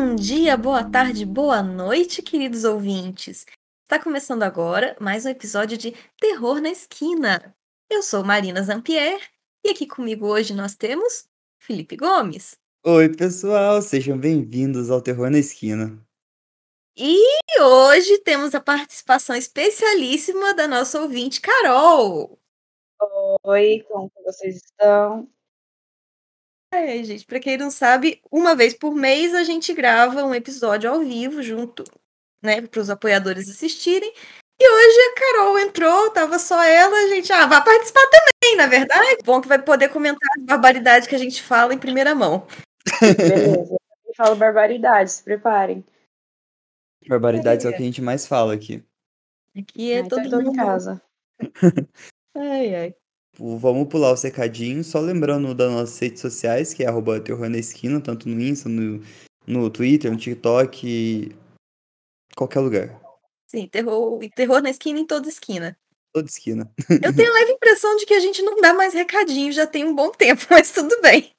Bom dia, boa tarde, boa noite, queridos ouvintes. Está começando agora mais um episódio de Terror na Esquina. Eu sou Marina Zampier e aqui comigo hoje nós temos Felipe Gomes. Oi, pessoal, sejam bem-vindos ao Terror na Esquina. E hoje temos a participação especialíssima da nossa ouvinte, Carol. Oi, como vocês estão? É, gente, pra quem não sabe, uma vez por mês a gente grava um episódio ao vivo junto, né, para os apoiadores assistirem. E hoje a Carol entrou, tava só ela, a gente, ah, vai participar também, na verdade. Bom que vai poder comentar as barbaridades que a gente fala em primeira mão. Beleza, eu falo barbaridades, se preparem. Barbaridades é o que a gente mais fala aqui. Aqui é Ai, todo tô em mundo. casa. Ai, ai. Vamos pular os recadinhos, só lembrando das nossas redes sociais, que é arroba Terror na Esquina, tanto no Insta, no, no Twitter, no TikTok, qualquer lugar. Sim, terror, terror na esquina em toda esquina. Toda esquina. Eu tenho a leve impressão de que a gente não dá mais recadinho já tem um bom tempo, mas tudo bem.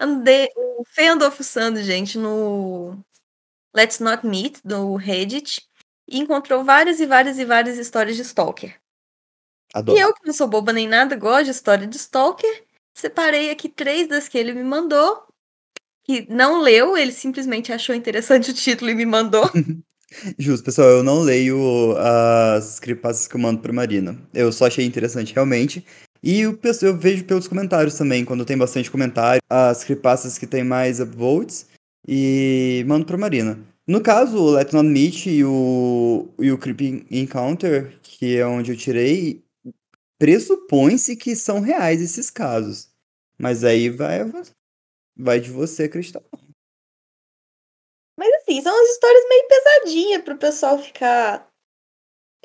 Andei, o Fê andou fuçando, gente, no Let's Not Meet, do Reddit, e encontrou várias e várias e várias histórias de Stalker. Adoro. E eu, que não sou boba nem nada, gosto de história de Stalker, separei aqui três das que ele me mandou, que não leu, ele simplesmente achou interessante o título e me mandou. Justo, pessoal, eu não leio as creepypastas que eu mando pra Marina. Eu só achei interessante realmente. E eu, eu vejo pelos comentários também, quando tem bastante comentário, as creepypastas que tem mais upvotes, e mando pra Marina. No caso, o Let's Not Meet e o, e o Creepy Encounter, que é onde eu tirei, pressupõe-se que são reais esses casos. Mas aí vai, vai de você acreditar. Mas assim, são umas histórias meio pesadinhas pro pessoal ficar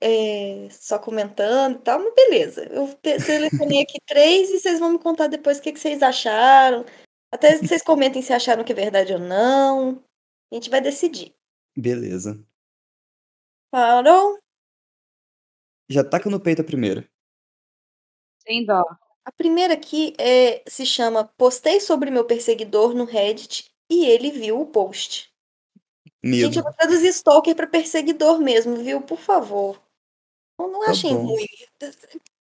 é, só comentando e tal, mas beleza. Eu selecionei aqui três e vocês vão me contar depois o que, que vocês acharam. Até vocês comentem se acharam que é verdade ou não. A gente vai decidir. Beleza. Parou? Já taca no peito a primeira. Sem dó. A primeira aqui é, se chama Postei sobre meu perseguidor no Reddit e ele viu o post. Gente, Medo. eu vou traduzir stalker para perseguidor mesmo, viu? Por favor. Não, não Tá bom. ruim.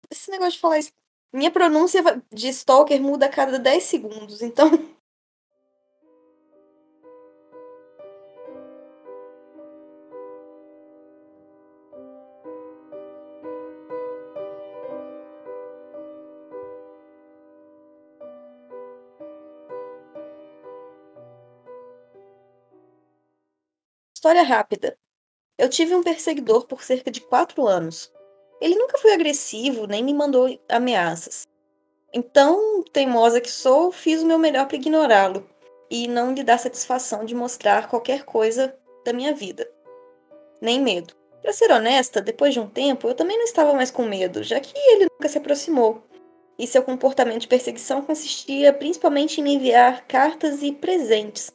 Esse negócio de falar isso. Minha pronúncia de stalker muda a cada 10 segundos, então. História rápida. Eu tive um perseguidor por cerca de quatro anos. Ele nunca foi agressivo, nem me mandou ameaças. Então, teimosa que sou, fiz o meu melhor para ignorá-lo e não lhe dar satisfação de mostrar qualquer coisa da minha vida. Nem medo. Para ser honesta, depois de um tempo, eu também não estava mais com medo, já que ele nunca se aproximou. E seu comportamento de perseguição consistia principalmente em me enviar cartas e presentes,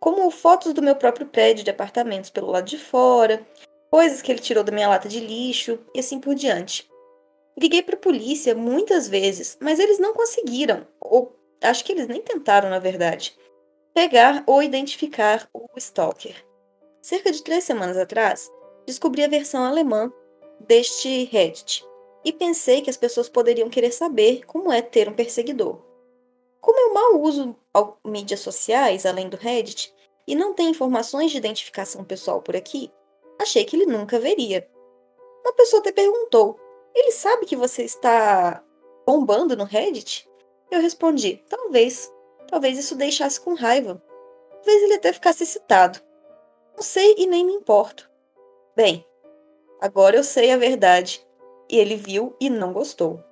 como fotos do meu próprio prédio de apartamentos pelo lado de fora, coisas que ele tirou da minha lata de lixo e assim por diante. Liguei para a polícia muitas vezes, mas eles não conseguiram, ou acho que eles nem tentaram, na verdade, pegar ou identificar o Stalker. Cerca de três semanas atrás, descobri a versão alemã deste Reddit e pensei que as pessoas poderiam querer saber como é ter um perseguidor. Como eu mal uso mídias sociais, além do Reddit, e não tem informações de identificação pessoal por aqui, achei que ele nunca veria. Uma pessoa até perguntou: ele sabe que você está bombando no Reddit? Eu respondi: talvez. Talvez isso deixasse com raiva. Talvez ele até ficasse excitado. Não sei e nem me importo. Bem, agora eu sei a verdade. E ele viu e não gostou.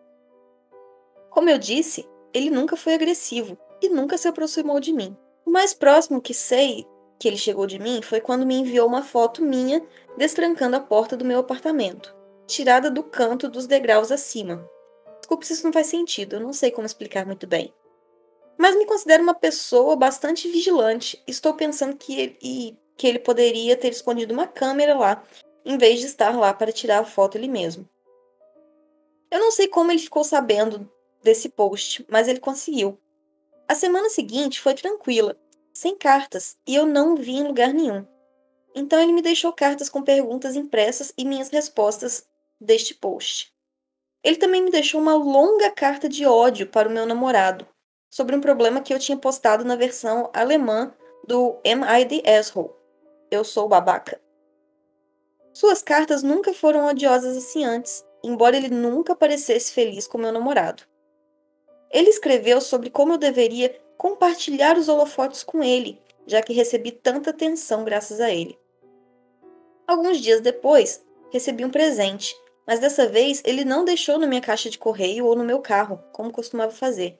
Como eu disse, ele nunca foi agressivo e nunca se aproximou de mim. O mais próximo que sei que ele chegou de mim foi quando me enviou uma foto minha destrancando a porta do meu apartamento, tirada do canto dos degraus acima. Desculpe se isso não faz sentido, eu não sei como explicar muito bem. Mas me considero uma pessoa bastante vigilante. Estou pensando que ele, que ele poderia ter escondido uma câmera lá, em vez de estar lá para tirar a foto ele mesmo. Eu não sei como ele ficou sabendo desse post, mas ele conseguiu. A semana seguinte foi tranquila. sem cartas, e eu não vi em lugar nenhum. Então ele me deixou cartas com perguntas impressas e minhas respostas deste post. Ele também me deixou uma longa carta de ódio para o meu namorado, sobre um problema que eu tinha postado na versão alemã do Am I the Asshole? Eu sou babaca. Suas cartas nunca foram odiosas assim antes, embora ele nunca parecesse feliz com meu namorado. Ele escreveu sobre como eu deveria compartilhar os holofotes com ele, já que recebi tanta atenção graças a ele. Alguns dias depois, recebi um presente, mas dessa vez ele não deixou na minha caixa de correio ou no meu carro, como costumava fazer.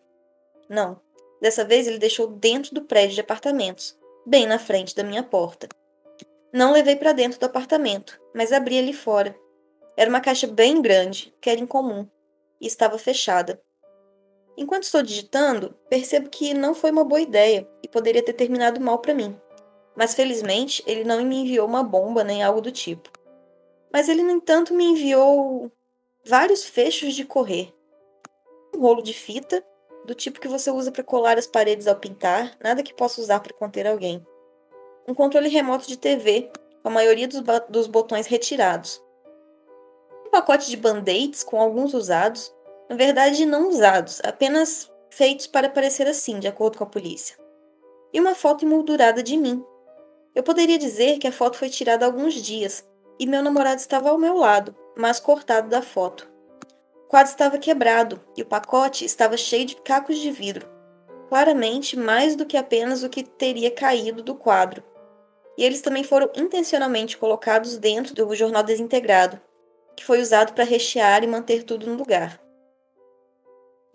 Não, dessa vez ele deixou dentro do prédio de apartamentos, bem na frente da minha porta. Não levei para dentro do apartamento, mas abri ali fora. Era uma caixa bem grande, que era incomum, e estava fechada. Enquanto estou digitando, percebo que não foi uma boa ideia e poderia ter terminado mal para mim. Mas felizmente ele não me enviou uma bomba nem algo do tipo. Mas ele, no entanto, me enviou vários fechos de correr. Um rolo de fita, do tipo que você usa para colar as paredes ao pintar, nada que possa usar para conter alguém. Um controle remoto de TV, com a maioria dos, dos botões retirados. Um pacote de band-aids com alguns usados, na verdade não usados, apenas feitos para parecer assim, de acordo com a polícia. E uma foto emoldurada de mim. Eu poderia dizer que a foto foi tirada há alguns dias, e meu namorado estava ao meu lado, mas cortado da foto. O quadro estava quebrado e o pacote estava cheio de cacos de vidro, claramente mais do que apenas o que teria caído do quadro. E eles também foram intencionalmente colocados dentro do jornal desintegrado, que foi usado para rechear e manter tudo no lugar.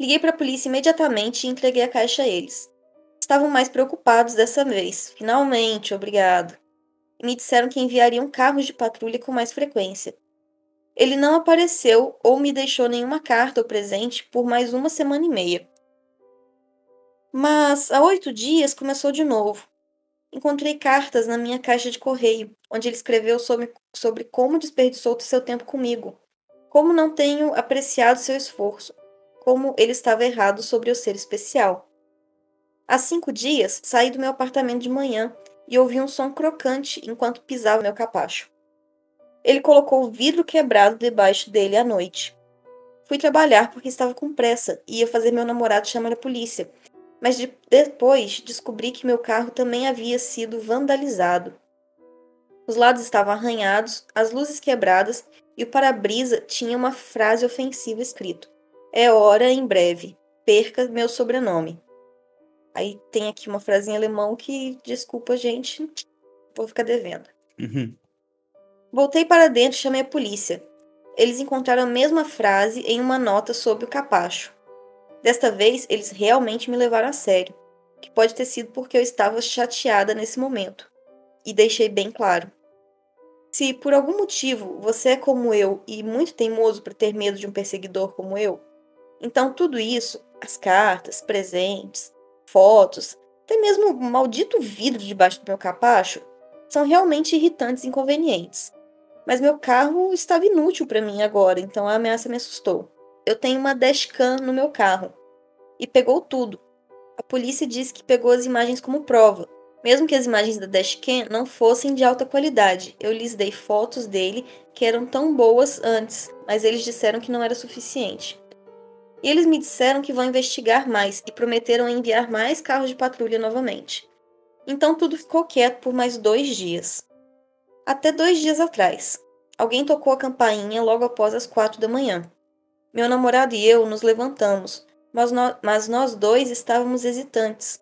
Liguei para a polícia imediatamente e entreguei a caixa a eles. Estavam mais preocupados dessa vez. Finalmente, obrigado e me disseram que enviariam carros de patrulha com mais frequência. Ele não apareceu ou me deixou nenhuma carta ou presente por mais uma semana e meia. Mas há oito dias começou de novo. Encontrei cartas na minha caixa de correio, onde ele escreveu sobre, sobre como desperdiçou seu tempo comigo, como não tenho apreciado seu esforço, como ele estava errado sobre eu ser especial. Há cinco dias saí do meu apartamento de manhã e ouvi um som crocante enquanto pisava meu capacho. Ele colocou o vidro quebrado debaixo dele à noite. Fui trabalhar porque estava com pressa e ia fazer meu namorado chamar a polícia, mas de depois descobri que meu carro também havia sido vandalizado. Os lados estavam arranhados, as luzes quebradas e o para-brisa tinha uma frase ofensiva escrito: É hora em breve, perca meu sobrenome. Aí tem aqui uma frase em alemão que, desculpa, gente, vou ficar devendo. Uhum. Voltei para dentro e chamei a polícia. Eles encontraram a mesma frase em uma nota sob o capacho. Desta vez, eles realmente me levaram a sério, que pode ter sido porque eu estava chateada nesse momento. E deixei bem claro. Se por algum motivo você é como eu e muito teimoso para ter medo de um perseguidor como eu, então tudo isso, as cartas, presentes, fotos, até mesmo o maldito vidro debaixo do meu capacho, são realmente irritantes e inconvenientes. Mas meu carro estava inútil para mim agora, então a ameaça me assustou. Eu tenho uma dashcam no meu carro e pegou tudo. A polícia disse que pegou as imagens como prova, mesmo que as imagens da dashcam não fossem de alta qualidade. Eu lhes dei fotos dele que eram tão boas antes, mas eles disseram que não era suficiente. E eles me disseram que vão investigar mais e prometeram enviar mais carros de patrulha novamente. Então tudo ficou quieto por mais dois dias. Até dois dias atrás, alguém tocou a campainha logo após as quatro da manhã. Meu namorado e eu nos levantamos, mas, no, mas nós dois estávamos hesitantes.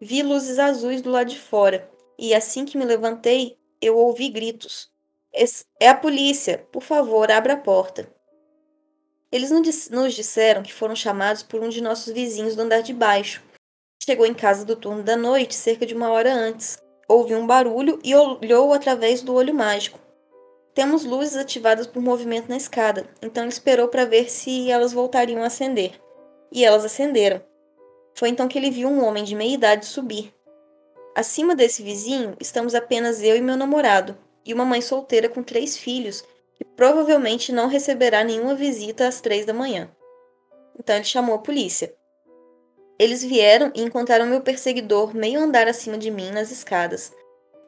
Vi luzes azuis do lado de fora, e assim que me levantei, eu ouvi gritos. É a polícia! Por favor, abra a porta. Eles nos disseram que foram chamados por um de nossos vizinhos do andar de baixo. Chegou em casa do turno da noite cerca de uma hora antes. Ouviu um barulho e olhou através do olho mágico. Temos luzes ativadas por movimento na escada, então ele esperou para ver se elas voltariam a acender. E elas acenderam. Foi então que ele viu um homem de meia idade subir. Acima desse vizinho estamos apenas eu e meu namorado, e uma mãe solteira com três filhos que provavelmente não receberá nenhuma visita às três da manhã. Então ele chamou a polícia. Eles vieram e encontraram meu perseguidor meio andar acima de mim nas escadas.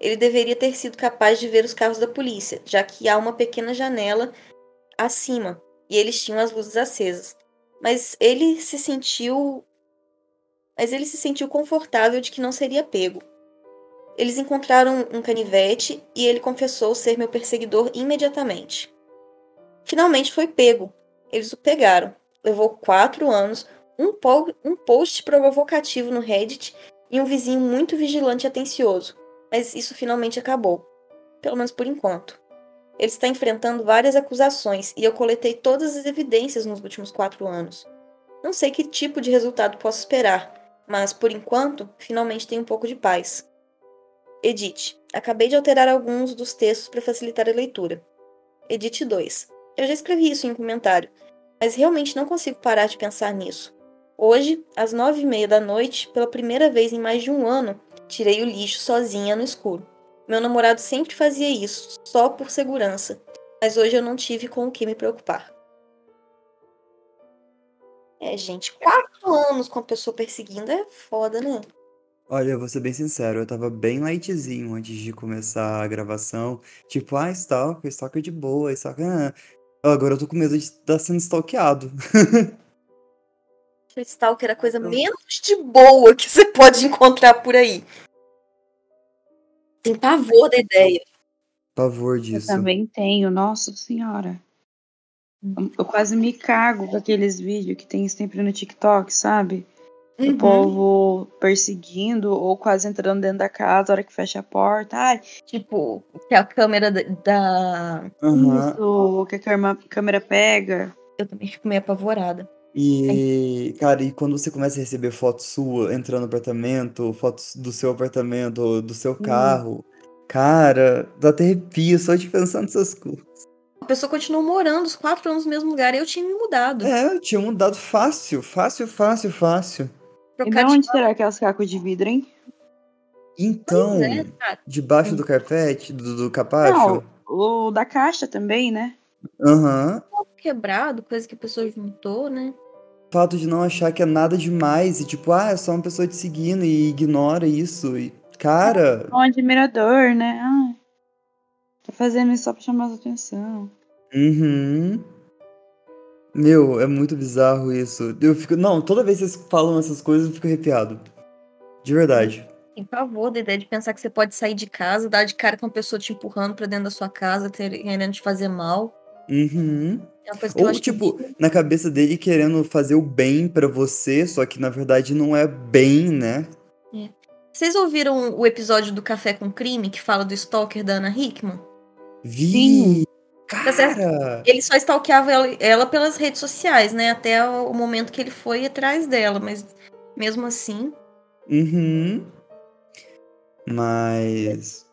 Ele deveria ter sido capaz de ver os carros da polícia, já que há uma pequena janela acima e eles tinham as luzes acesas. Mas ele se sentiu. Mas ele se sentiu confortável de que não seria pego. Eles encontraram um canivete e ele confessou ser meu perseguidor imediatamente. Finalmente foi pego. Eles o pegaram. Levou quatro anos, um, po um post provocativo no Reddit e um vizinho muito vigilante e atencioso. Mas isso finalmente acabou. Pelo menos por enquanto. Ele está enfrentando várias acusações e eu coletei todas as evidências nos últimos quatro anos. Não sei que tipo de resultado posso esperar, mas por enquanto, finalmente tenho um pouco de paz. Edit. Acabei de alterar alguns dos textos para facilitar a leitura. Edit 2. Eu já escrevi isso em um comentário, mas realmente não consigo parar de pensar nisso. Hoje, às nove e meia da noite, pela primeira vez em mais de um ano, tirei o lixo sozinha no escuro. Meu namorado sempre fazia isso, só por segurança, mas hoje eu não tive com o que me preocupar. É, gente, quatro anos com a pessoa perseguindo é foda, né? Olha, eu vou ser bem sincero, eu tava bem lightzinho antes de começar a gravação. Tipo, ah, stalker, stalker de boa, stalker. Ah. Agora eu tô com medo de estar sendo stalkeado. Stalker é a coisa menos de boa que você pode encontrar por aí. Tem pavor da ideia. Pavor disso. Eu também tenho, nossa senhora. Eu quase me cago com aqueles vídeos que tem sempre no TikTok, sabe? Uhum. O povo perseguindo ou quase entrando dentro da casa, a hora que fecha a porta. Ai, Tipo, que a câmera da. Aham. isso, que a câmera, câmera pega. Eu também fico meio apavorada. E, cara, e quando você começa a receber fotos sua entrando no apartamento, fotos do seu apartamento, do seu carro, cara, dá até arrepio só de pensar nessas coisas. A pessoa continuou morando os quatro anos no mesmo lugar e eu tinha me mudado. É, eu tinha mudado fácil, fácil, fácil, fácil. E Trocar de de onde será que é os cacos de vidro, hein? Então, é, cara. debaixo do carpete, do, do capacho, Não, o da caixa também, né? aham. quebrado, coisa que a pessoa juntou, né? O fato de não achar que é nada demais e tipo, ah, é só uma pessoa te seguindo e ignora isso. E, cara, Um admirador, né? Ai, tá fazendo isso só pra chamar a sua atenção. uhum. Meu, é muito bizarro isso. Eu fico, não, toda vez que vocês falam essas coisas eu fico arrepiado. De verdade. Tem pavor da ideia de pensar que você pode sair de casa, dar de cara com uma pessoa te empurrando pra dentro da sua casa, ter- querendo te fazer mal. Uhum. É uma coisa que eu Ou acho que- tipo, na cabeça dele querendo fazer o bem pra você, só que na verdade não é bem, né? Vocês ouviram o episódio do Café com Crime que fala do stalker da Ana Hickman? Vi. Tá certo. Cara, Ele só stalkeava ela, ela pelas redes sociais, né? Até o momento que ele foi atrás dela, mas mesmo assim. Uhum. Mas.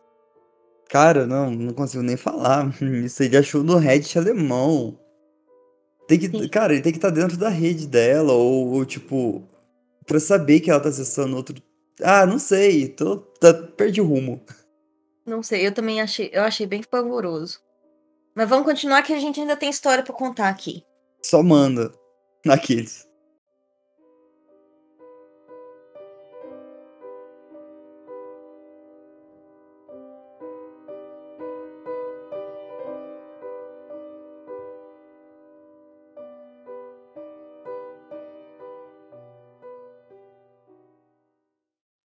Cara, não, não consigo nem falar. Isso ele achou no Reddit alemão. Tem que, Sim. cara, ele tem que estar dentro da rede dela, ou, ou, tipo, pra saber que ela tá acessando outro. Ah, não sei, tô, tá, perdi o rumo. Não sei, eu também achei, eu achei bem pavoroso. Mas vamos continuar que a gente ainda tem história pra contar aqui. Só manda. Naqueles.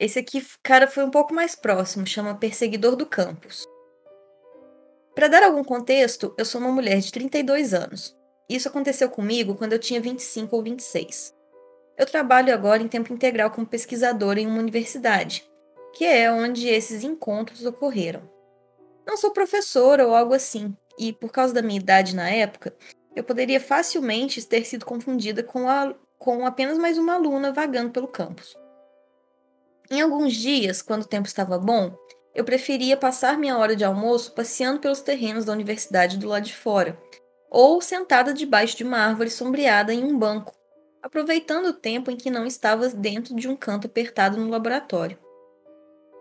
Esse aqui, cara, foi um pouco mais próximo, chama Perseguidor do Campus. Para dar algum contexto, eu sou uma mulher de 32 anos. Isso aconteceu comigo quando eu tinha 25 ou 26. Eu trabalho agora em tempo integral como pesquisadora em uma universidade, que é onde esses encontros ocorreram. Não sou professora ou algo assim, e por causa da minha idade na época, eu poderia facilmente ter sido confundida com, a, com apenas mais uma aluna vagando pelo campus. Em alguns dias, quando o tempo estava bom, eu preferia passar minha hora de almoço passeando pelos terrenos da universidade do lado de fora, ou sentada debaixo de uma árvore sombreada em um banco, aproveitando o tempo em que não estava dentro de um canto apertado no laboratório.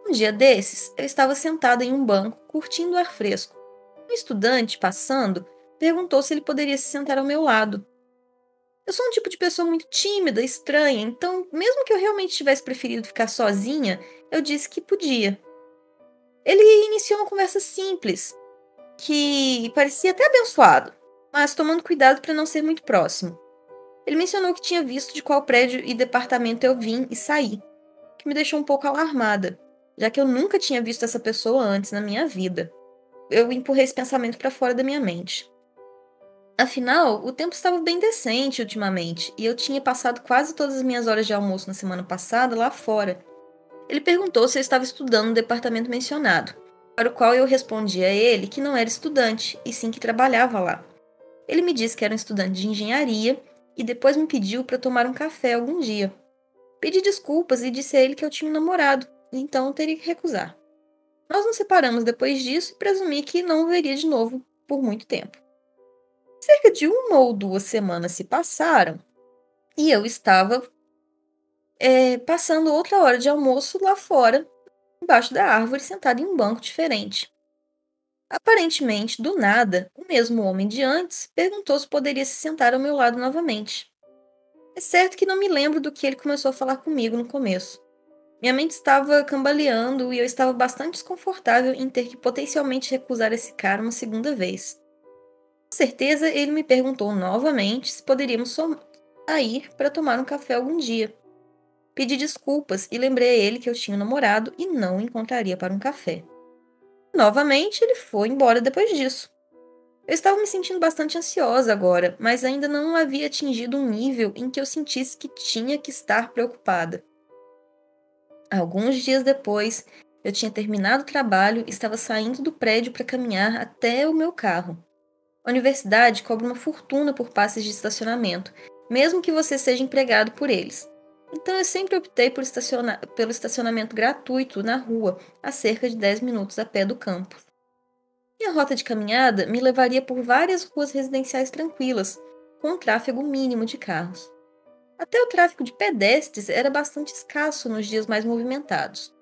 Um dia desses, eu estava sentada em um banco, curtindo o ar fresco. Um estudante, passando, perguntou se ele poderia se sentar ao meu lado. Eu sou um tipo de pessoa muito tímida, estranha, então, mesmo que eu realmente tivesse preferido ficar sozinha, eu disse que podia. Ele iniciou uma conversa simples, que parecia até abençoado, mas tomando cuidado para não ser muito próximo. Ele mencionou que tinha visto de qual prédio e departamento eu vim e saí, que me deixou um pouco alarmada, já que eu nunca tinha visto essa pessoa antes na minha vida. Eu empurrei esse pensamento para fora da minha mente. Afinal, o tempo estava bem decente ultimamente e eu tinha passado quase todas as minhas horas de almoço na semana passada lá fora. Ele perguntou se eu estava estudando no departamento mencionado, para o qual eu respondi a ele que não era estudante, e sim que trabalhava lá. Ele me disse que era um estudante de engenharia e depois me pediu para tomar um café algum dia. Pedi desculpas e disse a ele que eu tinha um namorado, então teria que recusar. Nós nos separamos depois disso e presumi que não o veria de novo por muito tempo. Cerca de uma ou duas semanas se passaram e eu estava é, passando outra hora de almoço lá fora, embaixo da árvore, sentada em um banco diferente. Aparentemente, do nada, o mesmo homem de antes perguntou se poderia se sentar ao meu lado novamente. É certo que não me lembro do que ele começou a falar comigo no começo. Minha mente estava cambaleando e eu estava bastante desconfortável em ter que potencialmente recusar esse cara uma segunda vez. Com certeza, ele me perguntou novamente se poderíamos sair para tomar um café algum dia. Pedi desculpas e lembrei a ele que eu tinha um namorado e não o encontraria para um café. Novamente, ele foi embora depois disso. Eu estava me sentindo bastante ansiosa agora, mas ainda não havia atingido um nível em que eu sentisse que tinha que estar preocupada. Alguns dias depois, eu tinha terminado o trabalho e estava saindo do prédio para caminhar até o meu carro. A universidade cobra uma fortuna por passes de estacionamento, mesmo que você seja empregado por eles. Então eu sempre optei por pelo estacionamento gratuito na rua, a cerca de 10 minutos a pé do campus. Minha rota de caminhada me levaria por várias ruas residenciais tranquilas, com um tráfego mínimo de carros. Até o tráfego de pedestres era bastante escasso nos dias mais movimentados.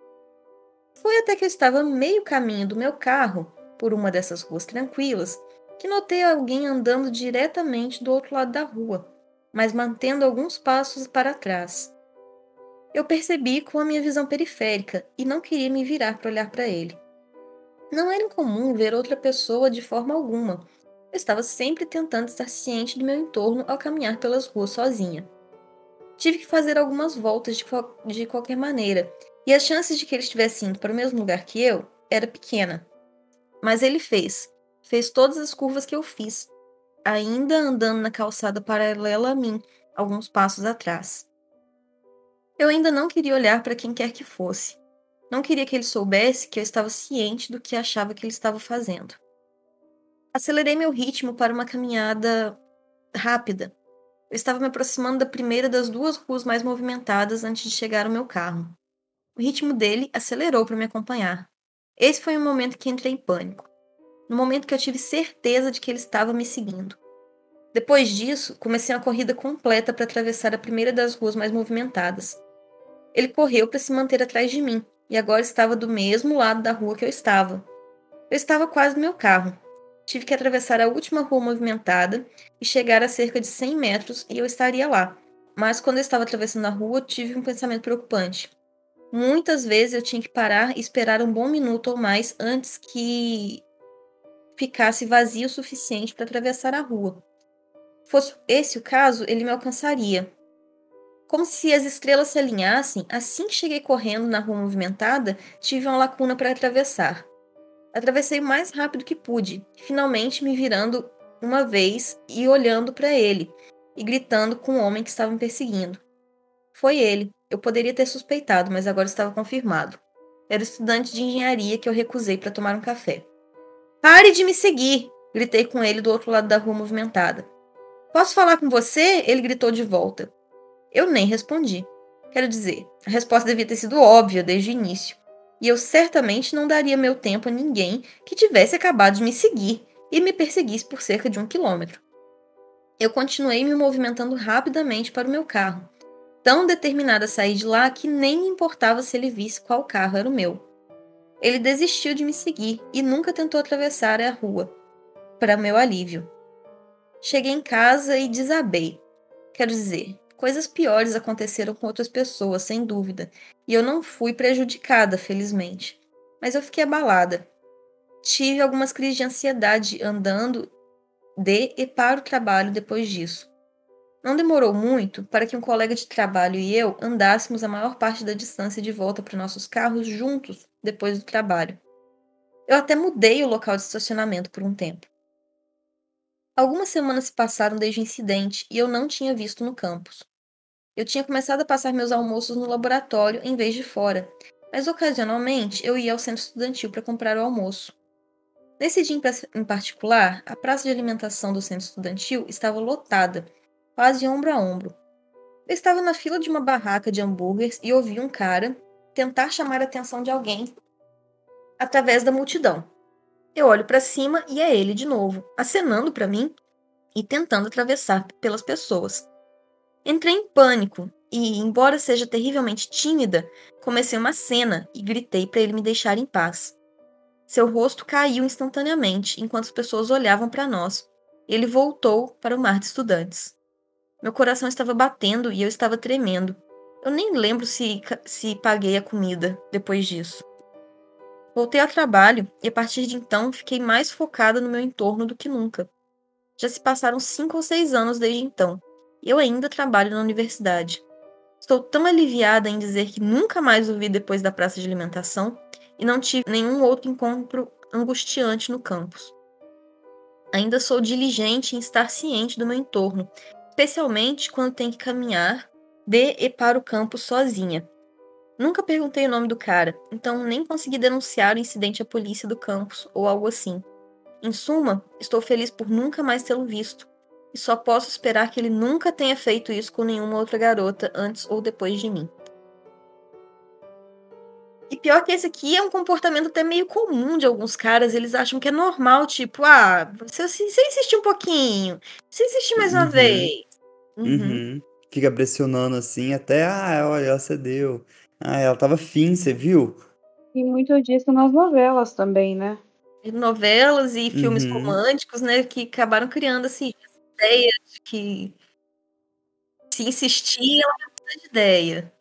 Foi até que eu estava meio caminho do meu carro, por uma dessas ruas tranquilas, que notei alguém andando diretamente do outro lado da rua, mas mantendo alguns passos para trás. Eu percebi com a minha visão periférica e não queria me virar para olhar para ele. Não era incomum ver outra pessoa de forma alguma. Eu estava sempre tentando estar ciente do meu entorno ao caminhar pelas ruas sozinha. Tive que fazer algumas voltas de, de qualquer maneira, e as chances de que ele estivesse indo para o mesmo lugar que eu era pequena. Mas ele fez, fez todas as curvas que eu fiz, ainda andando na calçada paralela a mim, alguns passos atrás. Eu ainda não queria olhar para quem quer que fosse. Não queria que ele soubesse que eu estava ciente do que achava que ele estava fazendo. Acelerei meu ritmo para uma caminhada rápida. Eu estava me aproximando da primeira das duas ruas mais movimentadas antes de chegar ao meu carro. O ritmo dele acelerou para me acompanhar. Esse foi o momento que entrei em pânico no momento que eu tive certeza de que ele estava me seguindo. Depois disso, comecei uma corrida completa para atravessar a primeira das ruas mais movimentadas. Ele correu para se manter atrás de mim e agora estava do mesmo lado da rua que eu estava. Eu estava quase no meu carro. Tive que atravessar a última rua movimentada e chegar a cerca de 100 metros e eu estaria lá. Mas quando eu estava atravessando a rua, tive um pensamento preocupante. Muitas vezes eu tinha que parar e esperar um bom minuto ou mais antes que ficasse vazio o suficiente para atravessar a rua. Fosse esse o caso, ele me alcançaria. Como se as estrelas se alinhassem, assim que cheguei correndo na rua movimentada, tive uma lacuna para atravessar. Atravessei o mais rápido que pude, finalmente me virando uma vez e olhando para ele, e gritando com o homem que estava me perseguindo. Foi ele. Eu poderia ter suspeitado, mas agora estava confirmado. Era o estudante de engenharia que eu recusei para tomar um café. Pare de me seguir! Gritei com ele do outro lado da rua movimentada. Posso falar com você? Ele gritou de volta. Eu nem respondi. Quero dizer, a resposta devia ter sido óbvia desde o início. E eu certamente não daria meu tempo a ninguém que tivesse acabado de me seguir e me perseguisse por cerca de um quilômetro. Eu continuei me movimentando rapidamente para o meu carro, tão determinada a sair de lá que nem me importava se ele visse qual carro era o meu. Ele desistiu de me seguir e nunca tentou atravessar a rua, para meu alívio. Cheguei em casa e desabei. Quero dizer, coisas piores aconteceram com outras pessoas, sem dúvida, e eu não fui prejudicada, felizmente. Mas eu fiquei abalada. Tive algumas crises de ansiedade andando de e para o trabalho depois disso. Não demorou muito para que um colega de trabalho e eu andássemos a maior parte da distância de volta para nossos carros juntos depois do trabalho. Eu até mudei o local de estacionamento por um tempo. Algumas semanas se passaram desde o incidente e eu não tinha visto no campus. Eu tinha começado a passar meus almoços no laboratório em vez de fora, mas ocasionalmente eu ia ao centro estudantil para comprar o almoço. Nesse dia em particular, a praça de alimentação do centro estudantil estava lotada, quase ombro a ombro. Eu estava na fila de uma barraca de hambúrgueres e ouvi um cara tentar chamar a atenção de alguém através da multidão. Eu olho para cima e é ele de novo, acenando para mim e tentando atravessar pelas pessoas. Entrei em pânico e, embora seja terrivelmente tímida, comecei uma cena e gritei para ele me deixar em paz. Seu rosto caiu instantaneamente enquanto as pessoas olhavam para nós. Ele voltou para o mar de estudantes. Meu coração estava batendo e eu estava tremendo. Eu nem lembro se, se paguei a comida depois disso. Voltei ao trabalho e a partir de então fiquei mais focada no meu entorno do que nunca. Já se passaram cinco ou seis anos desde então e eu ainda trabalho na universidade. Estou tão aliviada em dizer que nunca mais o vi depois da praça de alimentação e não tive nenhum outro encontro angustiante no campus. Ainda sou diligente em estar ciente do meu entorno, especialmente quando tenho que caminhar de e para o campus sozinha. Nunca perguntei o nome do cara, então nem consegui denunciar o incidente à polícia do campus ou algo assim. Em suma, estou feliz por nunca mais tê-lo visto, e só posso esperar que ele nunca tenha feito isso com nenhuma outra garota antes ou depois de mim. E pior que esse aqui é um comportamento até meio comum de alguns caras. Eles acham que é normal, tipo, ah, você, você insistir um pouquinho, você insistir mais uma Uhum. vez. Uhum. Uhum. Fica pressionando assim até, ah, olha, ela cedeu. Ah, ela tava fim, você viu? E muito disso nas novelas também, né? Novelas e filmes Uhum. românticos, né, que acabaram criando assim, essa ideia de que se insistir, ela vai mudar de ideia.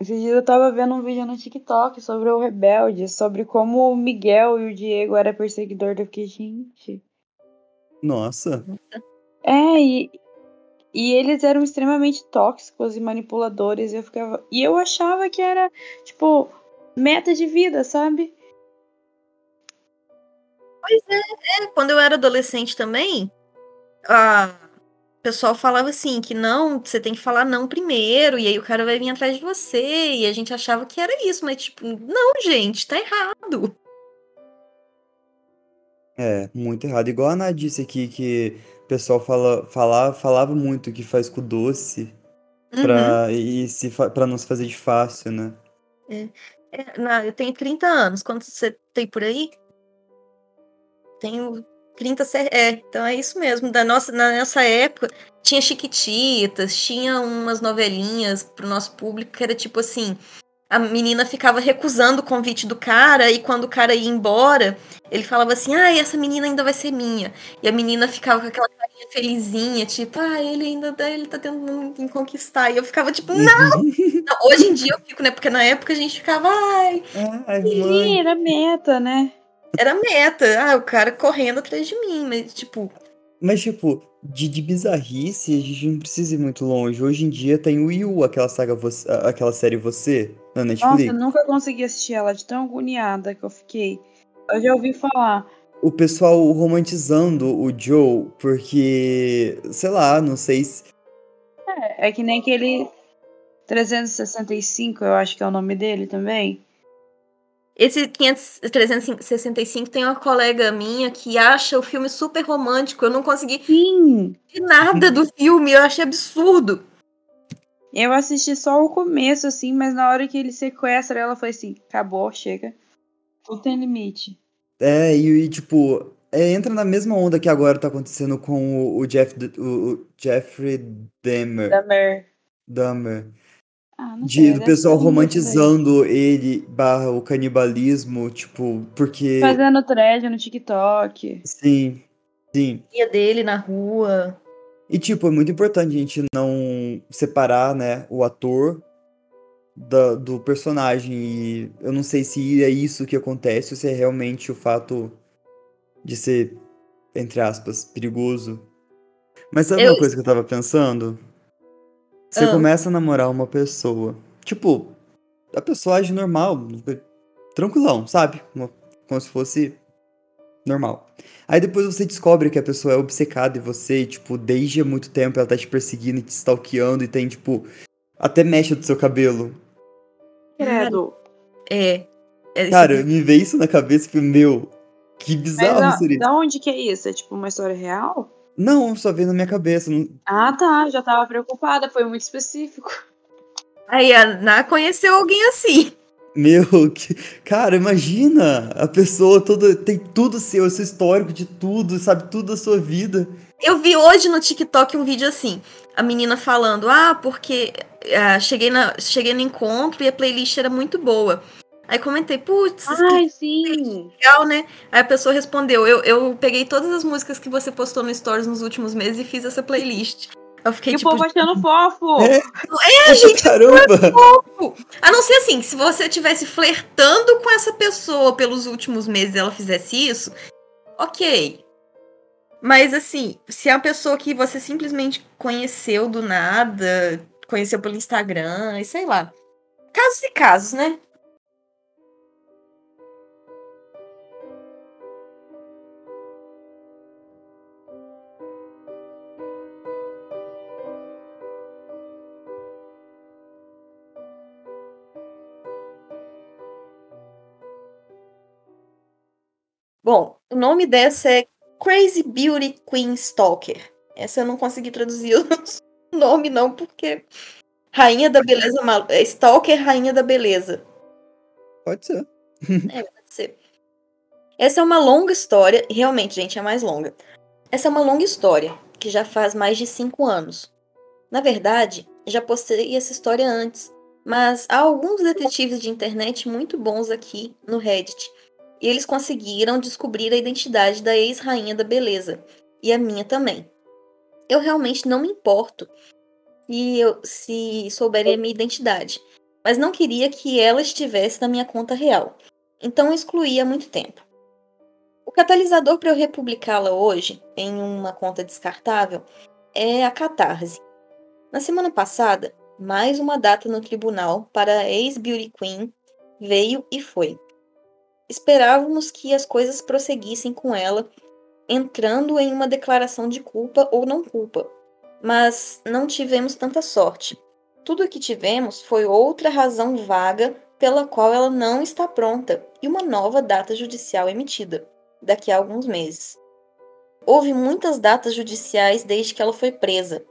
Esse dia eu tava vendo um vídeo no TikTok sobre o Rebelde, sobre como o Miguel e o Diego eram perseguidor. Eu fiquei, gente. Nossa. É, e, e eles eram extremamente tóxicos e manipuladores. E eu ficava. E eu achava que era, tipo, meta de vida, sabe? Pois é, é, quando eu era adolescente também, a o pessoal falava assim, que não, você tem que falar não primeiro, e aí o cara vai vir atrás de você, e a gente achava que era isso, mas tipo, não, gente, tá errado. É, muito errado. Igual a Nath disse aqui que o pessoal fala, fala, falava muito que faz com doce Uhum. pra, e se, pra não se fazer de fácil, né? É, na- eu tenho 30 anos, quanto você tem por aí? Tenho 30, ce- é, então é isso mesmo. Da nossa, na nossa época, tinha Chiquititas, tinha umas novelinhas pro nosso público que era tipo assim: a menina ficava recusando o convite do cara, e quando o cara ia embora, ele falava assim: ah, essa menina ainda vai ser minha. E a menina ficava com aquela carinha felizinha, tipo, ah, ele ainda tá- ele tá tentando me conquistar. E eu ficava tipo, não! Não, Hoje em dia eu fico, né? Porque na época a gente ficava, ai, Ai, E mãe. era meta, né? era meta. Ah, o cara correndo atrás de mim, mas tipo, Mas, tipo, de, de bizarrice, a gente não precisa ir muito longe. Hoje em dia tem o Yu, aquela saga, aquela série Você, na Nossa, Netflix. eu nunca consegui assistir ela de tão agoniada que eu fiquei. Eu já ouvi falar. O pessoal romantizando o Joe, porque, sei lá, não sei se. É, é que nem aquele 365, eu acho que é o nome dele também. esse 500, 365 tem uma colega minha que acha o filme super romântico. Eu não consegui Sim! ver nada do filme, eu achei absurdo. Eu assisti só o começo, assim, mas na hora que ele sequestra ela, foi assim: acabou, chega. Tudo tem limite. É, e, e, tipo, é, entra na mesma onda que agora tá acontecendo com o, o Jeff, o, o Jeffrey Dahmer, Dahmer. Dahmer. Ah, não De, sei. do deve pessoal romantizando ele barra o canibalismo, tipo, porque. Fazendo thread no TikTok. Sim, sim. Ia dele na rua. E, tipo, é muito importante a gente não separar, né, o ator da, do personagem. E eu não sei se é isso que acontece ou se é realmente o fato de ser, entre aspas, perigoso. Mas sabe Eu- uma coisa que eu tava pensando? Você Ah. começa a namorar uma pessoa. Tipo, a pessoa age normal, tranquilão, sabe? Como se fosse normal. Aí depois você descobre que a pessoa é obcecada em você, e, tipo, desde há muito tempo ela tá te perseguindo e te stalkeando e tem, tipo, até mexe do seu cabelo. Credo. É. é Cara, aqui. me veio isso na cabeça e falei, meu, que Mas bizarro da, seria. da onde que é isso? É tipo uma história real? Não, só veio na minha cabeça. não- Ah, tá. Já tava preocupada. Foi muito específico. Aí a Ná conheceu alguém assim. Meu, que... cara, imagina a pessoa toda tem tudo seu, seu histórico de tudo, sabe tudo da sua vida. Eu vi hoje no TikTok um vídeo assim, a menina falando, ah, porque ah, cheguei, na, cheguei no encontro e a playlist era muito boa. Aí comentei, putz, Ai, sim. legal, né? Aí a pessoa respondeu, eu, eu peguei todas as músicas que você postou no Stories nos últimos meses e fiz essa playlist. Eu fiquei E o tipo, povo achando fofo. É. é, gente, Caramba! A não ser assim, se você estivesse flertando com essa pessoa pelos últimos meses e ela fizesse isso, ok. Mas assim, se é uma pessoa que você simplesmente conheceu do nada, conheceu pelo Instagram, e sei lá. Casos e casos, né? Bom, o nome dessa é Crazy Beauty Queen Stalker. Essa eu não consegui traduzir o nome, não, porque. Rainha da Beleza Malu... é Stalker, Rainha da Beleza. Pode ser. Pode ser. Essa é uma longa história. Realmente, gente, é mais longa. Essa é uma longa história, que já faz mais de cinco anos. Na verdade, já postei essa história antes, mas há alguns detetives de internet muito bons aqui no Reddit. E eles conseguiram descobrir a identidade da ex-rainha da beleza. E a minha também. Eu realmente não me importo se, eu, se souberem a minha identidade. Mas não queria que ela estivesse na minha conta real. Então eu excluí há muito tempo. O catalisador para eu republicá-la hoje, em uma conta descartável, é a Catarse. Na semana passada, mais uma data no tribunal para a ex-Beauty Queen veio e foi. Esperávamos que as coisas prosseguissem com ela, entrando em uma declaração de culpa ou não culpa, mas não tivemos tanta sorte. Tudo o que tivemos foi outra razão vaga pela qual ela não está pronta e uma nova data judicial emitida, daqui a alguns meses. Houve muitas datas judiciais desde que ela foi presa.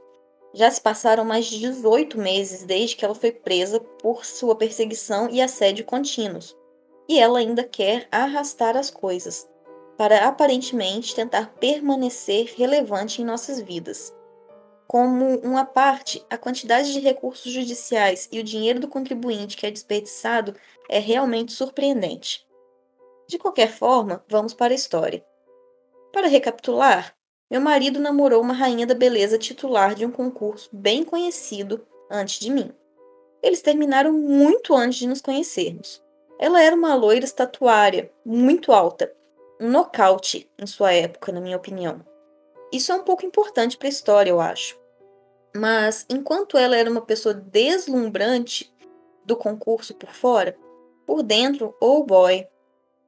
Já se passaram mais de 18 meses desde que ela foi presa por sua perseguição e assédio contínuos e ela ainda quer arrastar as coisas, para aparentemente tentar permanecer relevante em nossas vidas. Como uma parte, a quantidade de recursos judiciais e o dinheiro do contribuinte que é desperdiçado é realmente surpreendente. De qualquer forma, vamos para a história. Para recapitular, meu marido namorou uma rainha da beleza titular de um concurso bem conhecido antes de mim. Eles terminaram muito antes de nos conhecermos. Ela era uma loira estatuária, muito alta. Um nocaute em sua época, na minha opinião. Isso é um pouco importante para a história, eu acho. Mas, enquanto ela era uma pessoa deslumbrante do concurso por fora, por dentro, oh boy,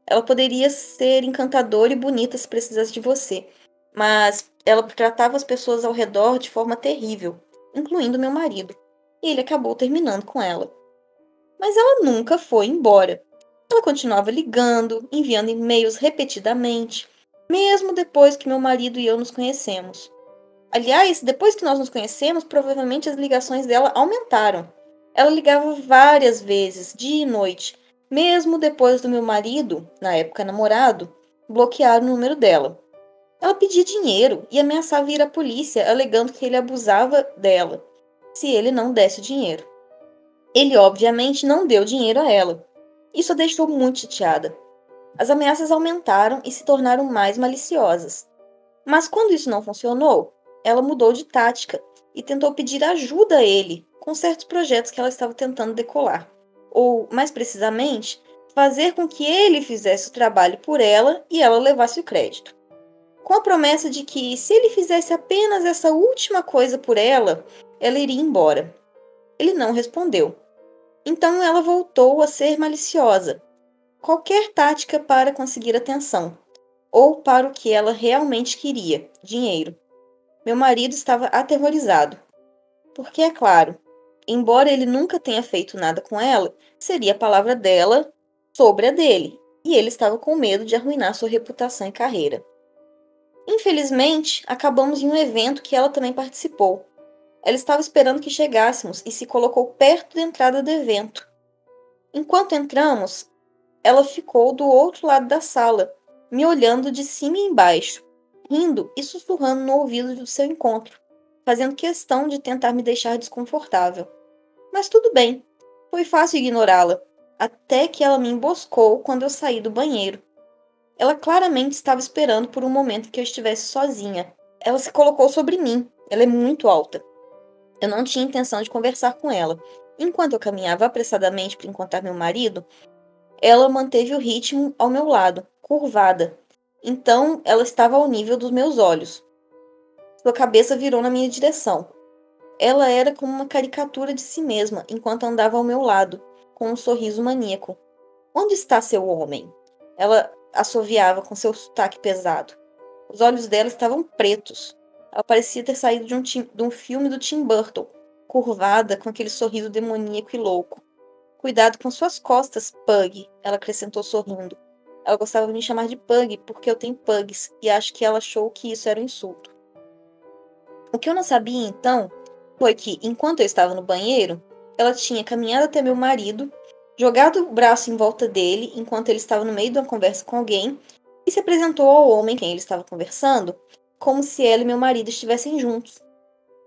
ela poderia ser encantadora e bonita se precisasse de você. Mas ela tratava as pessoas ao redor de forma terrível, incluindo meu marido. E ele acabou terminando com ela mas ela nunca foi embora. Ela continuava ligando, enviando e-mails repetidamente, mesmo depois que meu marido e eu nos conhecemos. Aliás, depois que nós nos conhecemos, provavelmente as ligações dela aumentaram. Ela ligava várias vezes, dia e noite, mesmo depois do meu marido, na época namorado, bloquear o número dela. Ela pedia dinheiro e ameaçava ir à polícia, alegando que ele abusava dela, se ele não desse o dinheiro. Ele, obviamente, não deu dinheiro a ela. Isso a deixou muito chateada. As ameaças aumentaram e se tornaram mais maliciosas. Mas quando isso não funcionou, ela mudou de tática e tentou pedir ajuda a ele com certos projetos que ela estava tentando decolar. Ou, mais precisamente, fazer com que ele fizesse o trabalho por ela e ela levasse o crédito. Com a promessa de que, se ele fizesse apenas essa última coisa por ela, ela iria embora. Ele não respondeu. Então ela voltou a ser maliciosa. Qualquer tática para conseguir atenção, ou para o que ela realmente queria: dinheiro. Meu marido estava aterrorizado. Porque, é claro, embora ele nunca tenha feito nada com ela, seria a palavra dela sobre a dele, e ele estava com medo de arruinar sua reputação e carreira. Infelizmente, acabamos em um evento que ela também participou. Ela estava esperando que chegássemos e se colocou perto da entrada do evento. Enquanto entramos, ela ficou do outro lado da sala, me olhando de cima e embaixo, rindo e sussurrando no ouvido do seu encontro, fazendo questão de tentar me deixar desconfortável. Mas tudo bem, foi fácil ignorá-la, até que ela me emboscou quando eu saí do banheiro. Ela claramente estava esperando por um momento que eu estivesse sozinha. Ela se colocou sobre mim. Ela é muito alta. Eu não tinha intenção de conversar com ela. Enquanto eu caminhava apressadamente para encontrar meu marido, ela manteve o ritmo ao meu lado, curvada. Então ela estava ao nível dos meus olhos. Sua cabeça virou na minha direção. Ela era como uma caricatura de si mesma enquanto andava ao meu lado, com um sorriso maníaco. Onde está seu homem? Ela assoviava com seu sotaque pesado. Os olhos dela estavam pretos. Ela parecia ter saído de um, de um filme do Tim Burton, curvada com aquele sorriso demoníaco e louco. Cuidado com suas costas, Pug, ela acrescentou sorrindo. Ela gostava de me chamar de Pug porque eu tenho pugs e acho que ela achou que isso era um insulto. O que eu não sabia então foi que, enquanto eu estava no banheiro, ela tinha caminhado até meu marido, jogado o braço em volta dele enquanto ele estava no meio de uma conversa com alguém e se apresentou ao homem com quem ele estava conversando, como se ela e meu marido estivessem juntos.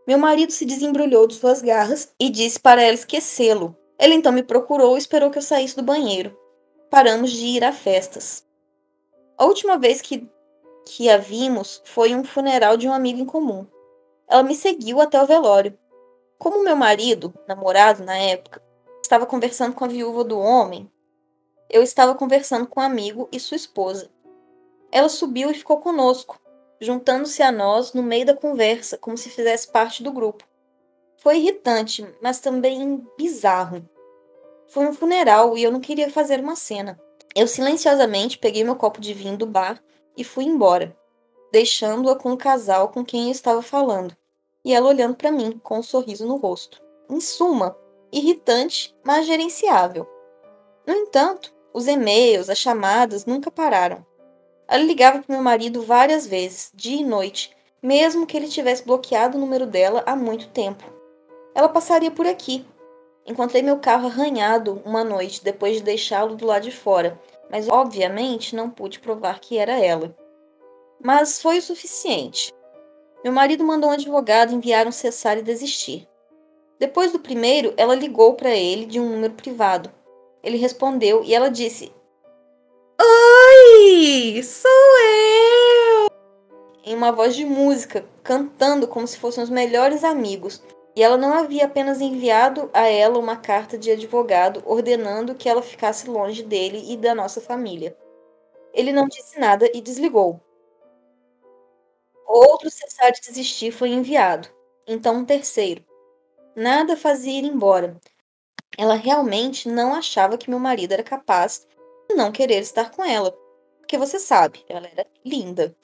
Meu marido se desembrulhou de suas garras e disse para ela esquecê-lo. Ele então me procurou e esperou que eu saísse do banheiro. Paramos de ir a festas. A última vez que, que a vimos foi um funeral de um amigo em comum. Ela me seguiu até o velório. Como meu marido, namorado na época, estava conversando com a viúva do homem, eu estava conversando com um amigo e sua esposa. Ela subiu e ficou conosco, juntando-se a nós no meio da conversa, como se fizesse parte do grupo. Foi irritante, mas também bizarro. Foi um funeral e eu não queria fazer uma cena. Eu silenciosamente peguei meu copo de vinho do bar e fui embora, deixando-a com o casal com quem eu estava falando e ela olhando para mim com um sorriso no rosto. Em suma, irritante, mas gerenciável. No entanto, os e-mails, as chamadas nunca pararam. Ela ligava para meu marido várias vezes, dia e noite, mesmo que ele tivesse bloqueado o número dela há muito tempo. Ela passaria por aqui. Encontrei meu carro arranhado uma noite depois de deixá-lo do lado de fora, mas obviamente não pude provar que era ela. Mas foi o suficiente. Meu marido mandou um advogado enviar um cessar e desistir. Depois do primeiro, ela ligou para ele de um número privado. Ele respondeu e ela disse: Sou eu! Em uma voz de música, cantando como se fossem os melhores amigos. E ela não havia apenas enviado a ela uma carta de advogado ordenando que ela ficasse longe dele e da nossa família. Ele não disse nada e desligou. Outro cessar de desistir foi enviado. Então um terceiro. Nada fazia ir embora. Ela realmente não achava que meu marido era capaz de não querer estar com ela. Porque você sabe, ela era linda.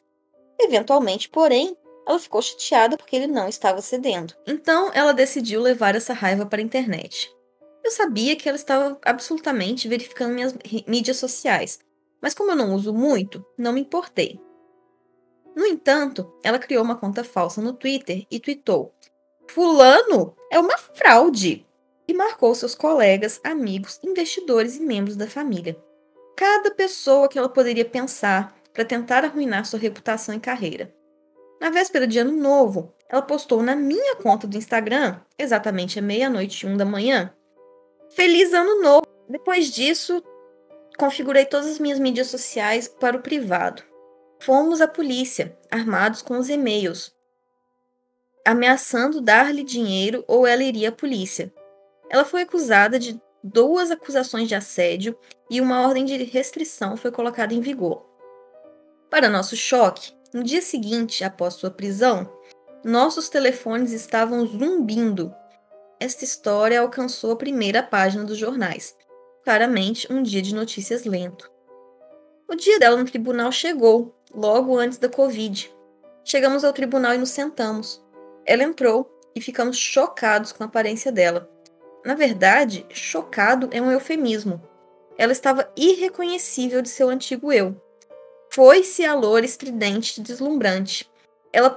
Eventualmente, porém, ela ficou chateada porque ele não estava cedendo. Então ela decidiu levar essa raiva para a internet. Eu sabia que ela estava absolutamente verificando minhas mídias sociais, mas como eu não uso muito, não me importei. No entanto, ela criou uma conta falsa no Twitter e tweetou: Fulano é uma fraude! E marcou seus colegas, amigos, investidores e membros da família. Cada pessoa que ela poderia pensar para tentar arruinar sua reputação e carreira. Na véspera de Ano Novo, ela postou na minha conta do Instagram, exatamente à meia-noite e um da manhã, Feliz Ano Novo! Depois disso, configurei todas as minhas mídias sociais para o privado. Fomos à polícia, armados com os e-mails. ameaçando dar-lhe dinheiro ou ela iria à polícia. Ela foi acusada de duas acusações de assédio e uma ordem de restrição foi colocada em vigor. Para nosso choque, no dia seguinte, após sua prisão, nossos telefones estavam zumbindo. Esta história alcançou a primeira página dos jornais. Claramente, um dia de notícias lento. O dia dela no tribunal chegou, logo antes da Covid. Chegamos ao tribunal e nos sentamos. Ela entrou e ficamos chocados com a aparência dela. Na verdade, chocado é um eufemismo. Ela estava irreconhecível de seu antigo eu. Foi-se a loura estridente e deslumbrante. Ela,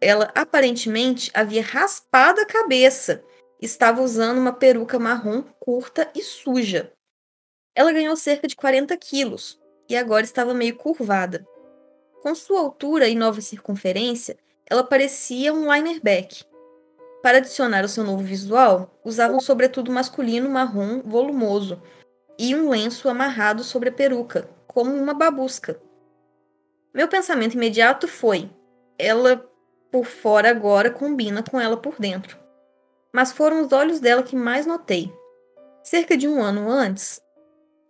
ela aparentemente havia raspado a cabeça. Estava usando uma peruca marrom curta e suja. Ela ganhou cerca de 40 quilos e agora estava meio curvada. Com sua altura e nova circunferência, ela parecia um linerback. Para adicionar o seu novo visual, usava um sobretudo masculino marrom volumoso e um lenço amarrado sobre a peruca, como uma babusca. Meu pensamento imediato foi: ela por fora agora combina com ela por dentro. Mas foram os olhos dela que mais notei. Cerca de um ano antes,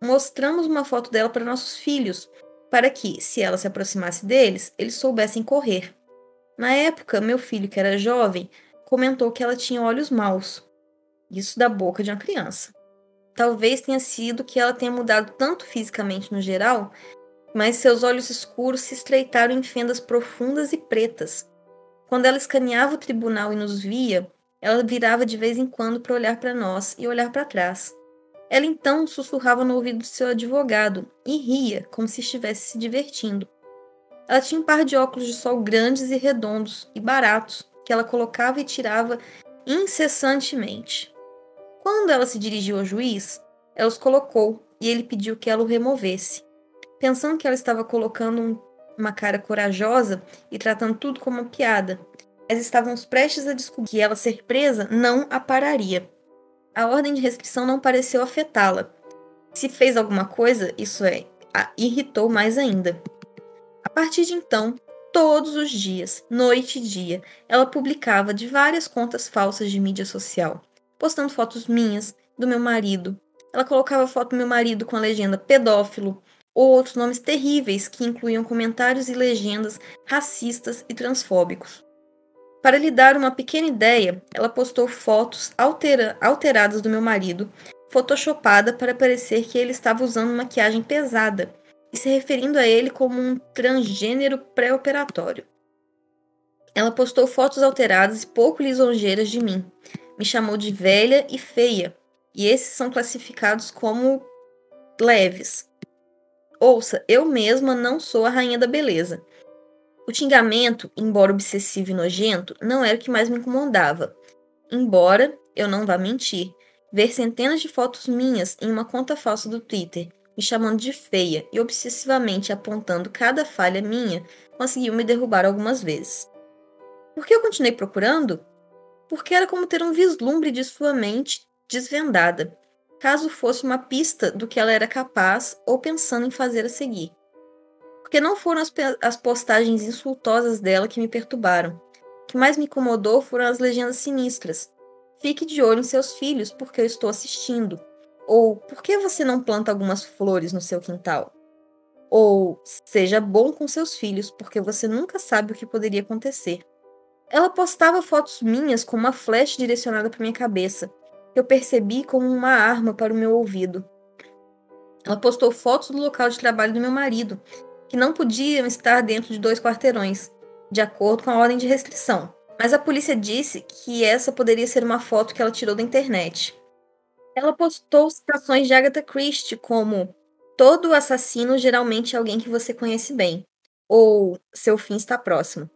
mostramos uma foto dela para nossos filhos, para que, se ela se aproximasse deles, eles soubessem correr. Na época, meu filho, que era jovem, comentou que ela tinha olhos maus. Isso da boca de uma criança. Talvez tenha sido que ela tenha mudado tanto fisicamente no geral, mas seus olhos escuros se estreitaram em fendas profundas e pretas. Quando ela escaneava o tribunal e nos via, ela virava de vez em quando para olhar para nós e olhar para trás. Ela então sussurrava no ouvido de seu advogado e ria, como se estivesse se divertindo. Ela tinha um par de óculos de sol grandes e redondos e baratos, que ela colocava e tirava incessantemente. Quando ela se dirigiu ao juiz, ela os colocou e ele pediu que ela o removesse. Pensando que ela estava colocando um, uma cara corajosa e tratando tudo como uma piada, mas estávamos prestes a descobrir que ela ser presa não a pararia. A ordem de restrição não pareceu afetá-la. Se fez alguma coisa, isso é, a irritou mais ainda. A partir de então, Todos os dias, noite e dia, ela publicava de várias contas falsas de mídia social, postando fotos minhas, do meu marido. Ela colocava foto do meu marido com a legenda pedófilo ou outros nomes terríveis que incluíam comentários e legendas racistas e transfóbicos. Para lhe dar uma pequena ideia, ela postou fotos altera alteradas do meu marido, photoshopada para parecer que ele estava usando maquiagem pesada e se referindo a ele como um transgênero pré-operatório. Ela postou fotos alteradas e pouco lisonjeiras de mim. Me chamou de velha e feia, e esses são classificados como leves. Ouça, eu mesma não sou a rainha da beleza. O xingamento, embora obsessivo e nojento, não era o que mais me incomodava. Embora, eu não vá mentir, ver centenas de fotos minhas em uma conta falsa do Twitter me chamando de feia e obsessivamente apontando cada falha minha, conseguiu me derrubar algumas vezes. Por que eu continuei procurando? Porque era como ter um vislumbre de sua mente desvendada, caso fosse uma pista do que ela era capaz ou pensando em fazer a seguir. Porque não foram as, as postagens insultosas dela que me perturbaram. O que mais me incomodou foram as legendas sinistras. Fique de olho em seus filhos, porque eu estou assistindo. Ou por que você não planta algumas flores no seu quintal? Ou seja bom com seus filhos, porque você nunca sabe o que poderia acontecer. Ela postava fotos minhas com uma flecha direcionada para minha cabeça, que eu percebi como uma arma para o meu ouvido. Ela postou fotos do local de trabalho do meu marido, que não podiam estar dentro de dois quarteirões, de acordo com a ordem de restrição. Mas a polícia disse que essa poderia ser uma foto que ela tirou da internet. Ela postou citações de Agatha Christie como todo assassino geralmente é alguém que você conhece bem, ou seu fim está próximo.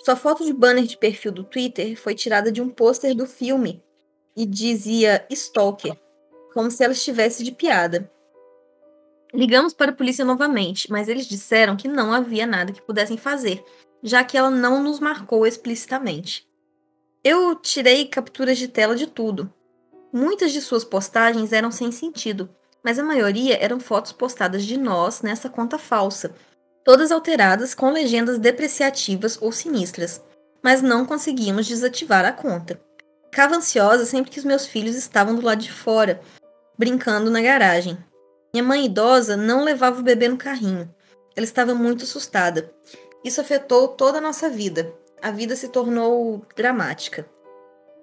Sua foto de banner de perfil do Twitter foi tirada de um pôster do filme e dizia Stalker, como se ela estivesse de piada. Ligamos para a polícia novamente, mas eles disseram que não havia nada que pudessem fazer, já que ela não nos marcou explicitamente. Eu tirei capturas de tela de tudo, Muitas de suas postagens eram sem sentido, mas a maioria eram fotos postadas de nós nessa conta falsa, todas alteradas com legendas depreciativas ou sinistras. mas não conseguimos desativar a conta. Ficava ansiosa sempre que os meus filhos estavam do lado de fora, brincando na garagem. Minha mãe idosa não levava o bebê no carrinho. Ela estava muito assustada. Isso afetou toda a nossa vida. A vida se tornou dramática.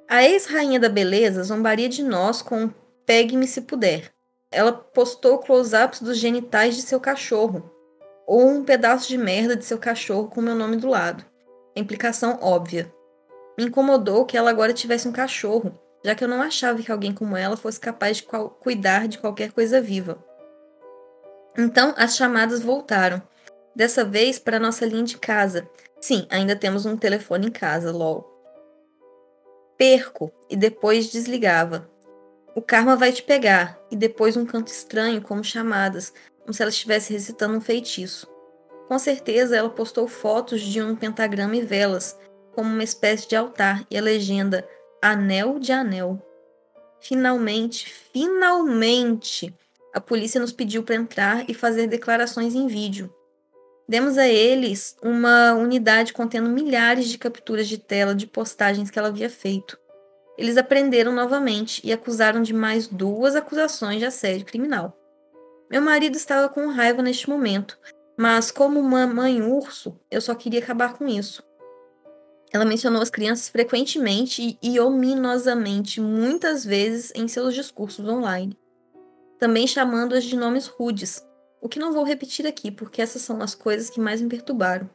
A ex-rainha da beleza zombaria de nós com pegue-me se puder. Ela postou close-ups dos genitais de seu cachorro, ou um pedaço de merda de seu cachorro com meu nome do lado. Implicação óbvia. Me incomodou que ela agora tivesse um cachorro, já que eu não achava que alguém como ela fosse capaz de cuidar de qualquer coisa viva. Então as chamadas voltaram, dessa vez para nossa linha de casa. Sim, ainda temos um telefone em casa, lol. Perco e depois desligava. O karma vai te pegar e depois um canto estranho como chamadas, como se ela estivesse recitando um feitiço. Com certeza ela postou fotos de um pentagrama e velas, como uma espécie de altar, e a legenda Anel de Anel. Finalmente, finalmente, a polícia nos pediu para entrar e fazer declarações em vídeo. Demos a eles uma unidade contendo milhares de capturas de tela de postagens que ela havia feito. Eles aprenderam novamente e acusaram de mais duas acusações de assédio criminal. Meu marido estava com raiva neste momento, mas como uma mãe urso, eu só queria acabar com isso. Ela mencionou as crianças frequentemente e ominosamente, muitas vezes em seus discursos online. Também chamando-as de nomes rudes, o que não vou repetir aqui, porque essas são as coisas que mais me perturbaram.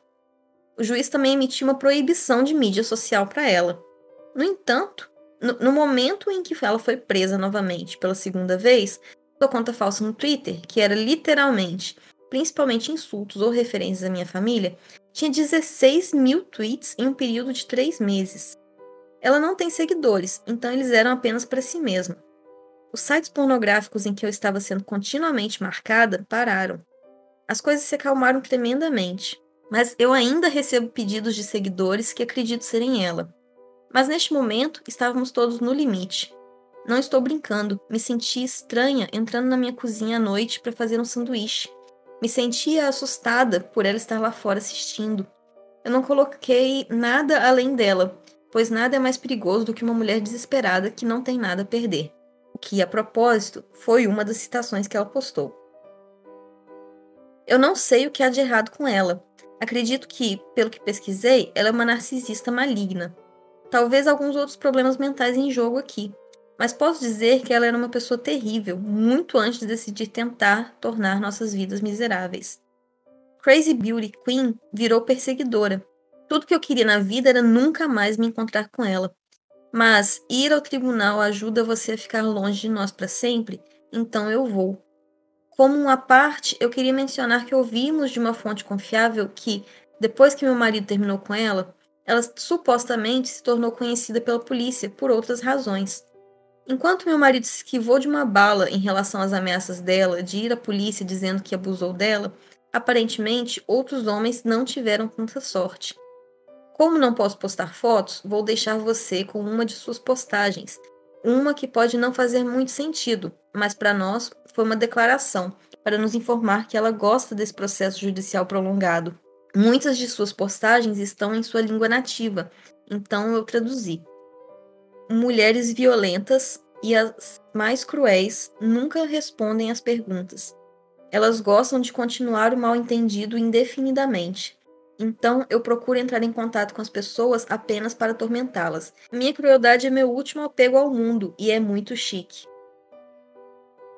O juiz também emitiu uma proibição de mídia social para ela. No entanto, no, no, momento em que ela foi presa novamente pela segunda vez, sua conta falsa no Twitter, que era literalmente, principalmente insultos ou referências à minha família, tinha 16 mil tweets em um período de três meses. Ela não tem seguidores, então eles eram apenas para si mesma. Os sites pornográficos em que eu estava sendo continuamente marcada pararam. As coisas se acalmaram tremendamente, mas eu ainda recebo pedidos de seguidores que acredito serem ela. Mas neste momento estávamos todos no limite. Não estou brincando, me senti estranha entrando na minha cozinha à noite para fazer um sanduíche. Me sentia assustada por ela estar lá fora assistindo. Eu não coloquei nada além dela, pois nada é mais perigoso do que uma mulher desesperada que não tem nada a perder. Que, a propósito, foi uma das citações que ela postou. Eu não sei o que há de errado com ela. Acredito que, pelo que pesquisei, ela é uma narcisista maligna. Talvez alguns outros problemas mentais em jogo aqui, mas posso dizer que ela era uma pessoa terrível, muito antes de decidir tentar tornar nossas vidas miseráveis. Crazy Beauty Queen virou perseguidora. Tudo que eu queria na vida era nunca mais me encontrar com ela. Mas ir ao tribunal ajuda você a ficar longe de nós para sempre, então eu vou. Como uma parte, eu queria mencionar que ouvimos de uma fonte confiável que, depois que meu marido terminou com ela, ela supostamente se tornou conhecida pela polícia por outras razões. Enquanto meu marido se esquivou de uma bala em relação às ameaças dela de ir à polícia dizendo que abusou dela, aparentemente outros homens não tiveram tanta sorte. Como não posso postar fotos, vou deixar você com uma de suas postagens. Uma que pode não fazer muito sentido, mas para nós foi uma declaração para nos informar que ela gosta desse processo judicial prolongado. Muitas de suas postagens estão em sua língua nativa, então eu traduzi mulheres violentas e as mais cruéis nunca respondem às perguntas. Elas gostam de continuar o mal-entendido indefinidamente. Então eu procuro entrar em contato com as pessoas apenas para atormentá-las. Minha crueldade é meu último apego ao mundo e é muito chique.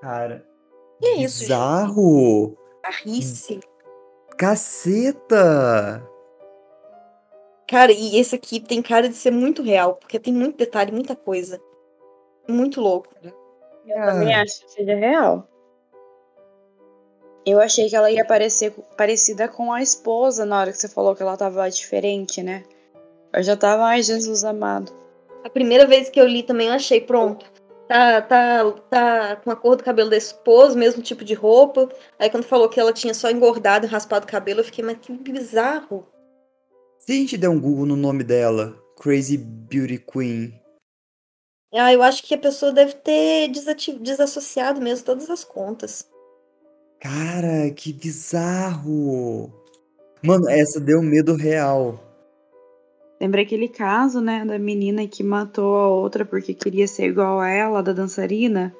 Cara. Que é isso, Bizarro! Carrice. Caceta! Cara, e esse aqui tem cara de ser muito real, porque tem muito detalhe, muita coisa. Muito louco. Eu também acho que seja real. Eu achei que ela ia parecer parecida com a esposa na hora que você falou que ela tava diferente, né? Eu já tava, ai, Jesus amado. A primeira vez que eu li também eu achei, pronto. Tá, tá, tá com a cor do cabelo da esposa, mesmo tipo de roupa. Aí quando falou que ela tinha só engordado e raspado o cabelo, eu fiquei, mas que bizarro. Se a gente der um Google no nome dela, Crazy Beauty Queen. Ah, eu acho que a pessoa deve ter desassociado mesmo todas as contas. Cara, que bizarro! Mano, essa deu medo real. Lembra aquele caso, né, da menina que matou a outra porque queria ser igual a ela, da dançarina?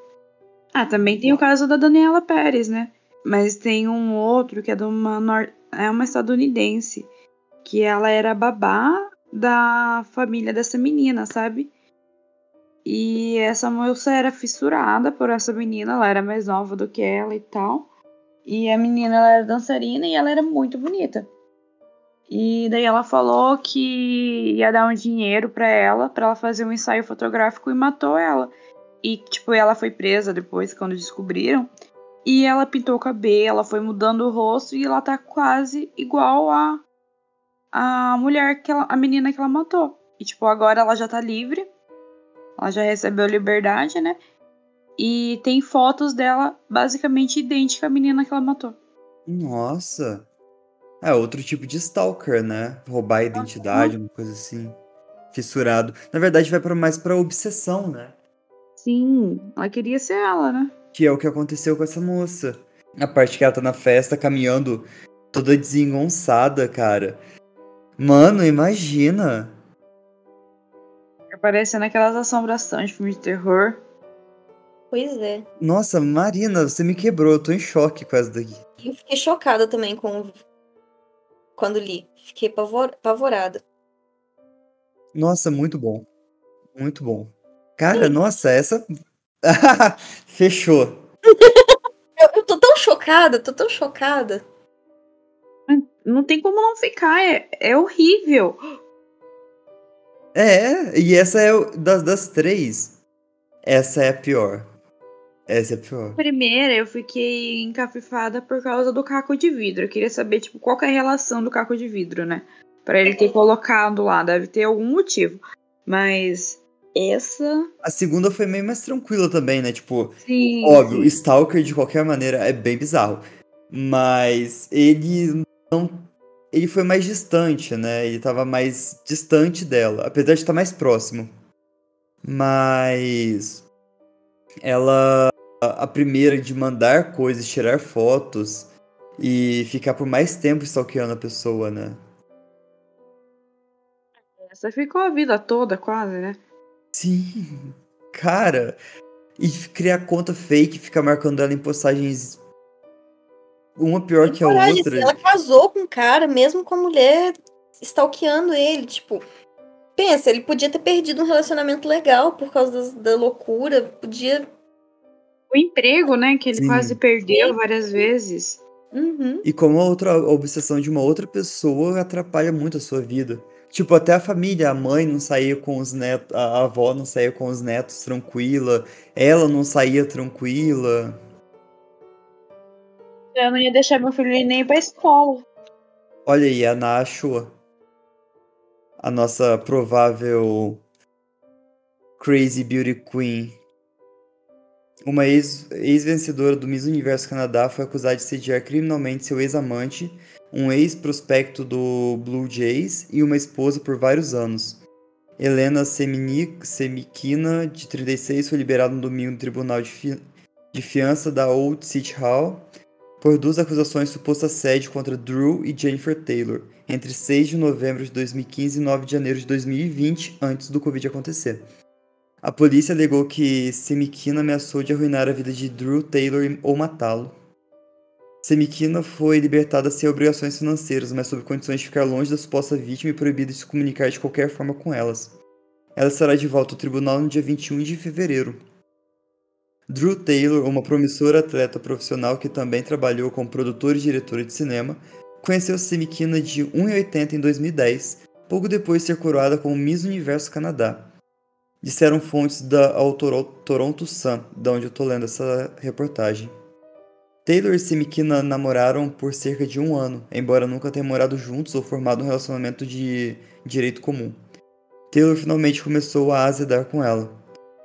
Ah, também tem o caso da Daniela Pérez, né? Mas tem um outro que é de uma nor... é uma estadunidense, que ela era babá da família dessa menina, sabe? E essa moça era fissurada por essa menina, ela era mais nova do que ela e tal. E a menina ela era dançarina e ela era muito bonita. E daí ela falou que ia dar um dinheiro para ela, para ela fazer um ensaio fotográfico e matou ela. E tipo, ela foi presa depois quando descobriram. E ela pintou o cabelo, ela foi mudando o rosto e ela tá quase igual a a mulher que ela, a menina que ela matou. E tipo, agora ela já tá livre. Ela já recebeu liberdade, né? E tem fotos dela basicamente idêntica à menina que ela matou. Nossa. É outro tipo de stalker, né? Roubar a identidade, uma coisa assim. Fissurado. Na verdade, vai para mais pra obsessão, né? Sim, ela queria ser ela, né? Que é o que aconteceu com essa moça. A parte que ela tá na festa caminhando toda desengonçada, cara. Mano, imagina. Aparecendo aquelas assombrações de filme de terror. Pois é. Nossa, Marina, você me quebrou. Eu tô em choque com essa daqui. Eu fiquei chocada também com quando li. Fiquei pavor... apavorada. Nossa, muito bom. Muito bom. Cara, nossa, essa. Fechou. eu, eu tô tão chocada, tô tão chocada. Não tem como não ficar, é, é horrível. É, e essa é das, das três. Essa é a pior. Essa é pior. Primeira, eu fiquei encafifada por causa do caco de vidro. Eu queria saber, tipo, qual é a relação do caco de vidro, né? Pra ele ter colocado lá, deve ter algum motivo. Mas essa. A segunda foi meio mais tranquila também, né? Tipo, Sim. óbvio, Stalker de qualquer maneira é bem bizarro. Mas ele não. Ele foi mais distante, né? Ele tava mais distante dela, apesar de estar mais próximo. Mas. Ela. A primeira de mandar coisas, tirar fotos e ficar por mais tempo stalkeando a pessoa, né? Essa ficou a vida toda, quase, né? Sim, cara. E criar conta fake, ficar marcando ela em postagens uma pior que a Coragem, outra. Ela casou com um cara, mesmo com a mulher stalkeando ele. Tipo, pensa, ele podia ter perdido um relacionamento legal por causa das- da, loucura. Podia. O emprego, né? Que ele Sim. quase perdeu várias vezes. Uhum. E como a outra a obsessão de uma outra pessoa atrapalha muito a sua vida. Tipo, até a família, a mãe não saía com os netos, a avó não saía com os netos tranquila, ela não saía tranquila. Eu não ia deixar meu filho ir nem pra escola. Olha aí, a Nashua, a nossa provável Crazy Beauty Queen. Uma ex- ex-vencedora do Miss Universo Canadá foi acusada de sediar criminalmente seu ex-amante, um ex-prospecto do Blue Jays e uma esposa por vários anos. Helena Semini- Semikina, de 36, foi liberada no domingo no Tribunal de, fi- de Fiança da Old City Hall por duas acusações de suposto assédio contra Drew e Jennifer Taylor, entre 6 de novembro de 2015 e 9 de janeiro de 2020, antes do Covid acontecer. A polícia alegou que Semikina ameaçou de arruinar a vida de Drew Taylor ou matá-lo. Semikina foi libertada sem obrigações financeiras, mas sob condições de ficar longe da suposta vítima e proibida de se comunicar de qualquer forma com elas. Ela estará de volta ao tribunal no dia 21 de fevereiro. Drew Taylor, uma promissora atleta profissional que também trabalhou como produtora e diretora de cinema, conheceu Semikina de 1,80 em 2010, pouco depois de ser coroada como Miss Universo Canadá. Disseram fontes da ao Toro- Toronto Sun, da onde eu tô lendo essa reportagem. Taylor e Semikina namoraram por cerca de um ano, embora nunca tenham morado juntos ou formado um relacionamento de direito comum. Taylor finalmente começou a azedar com ela.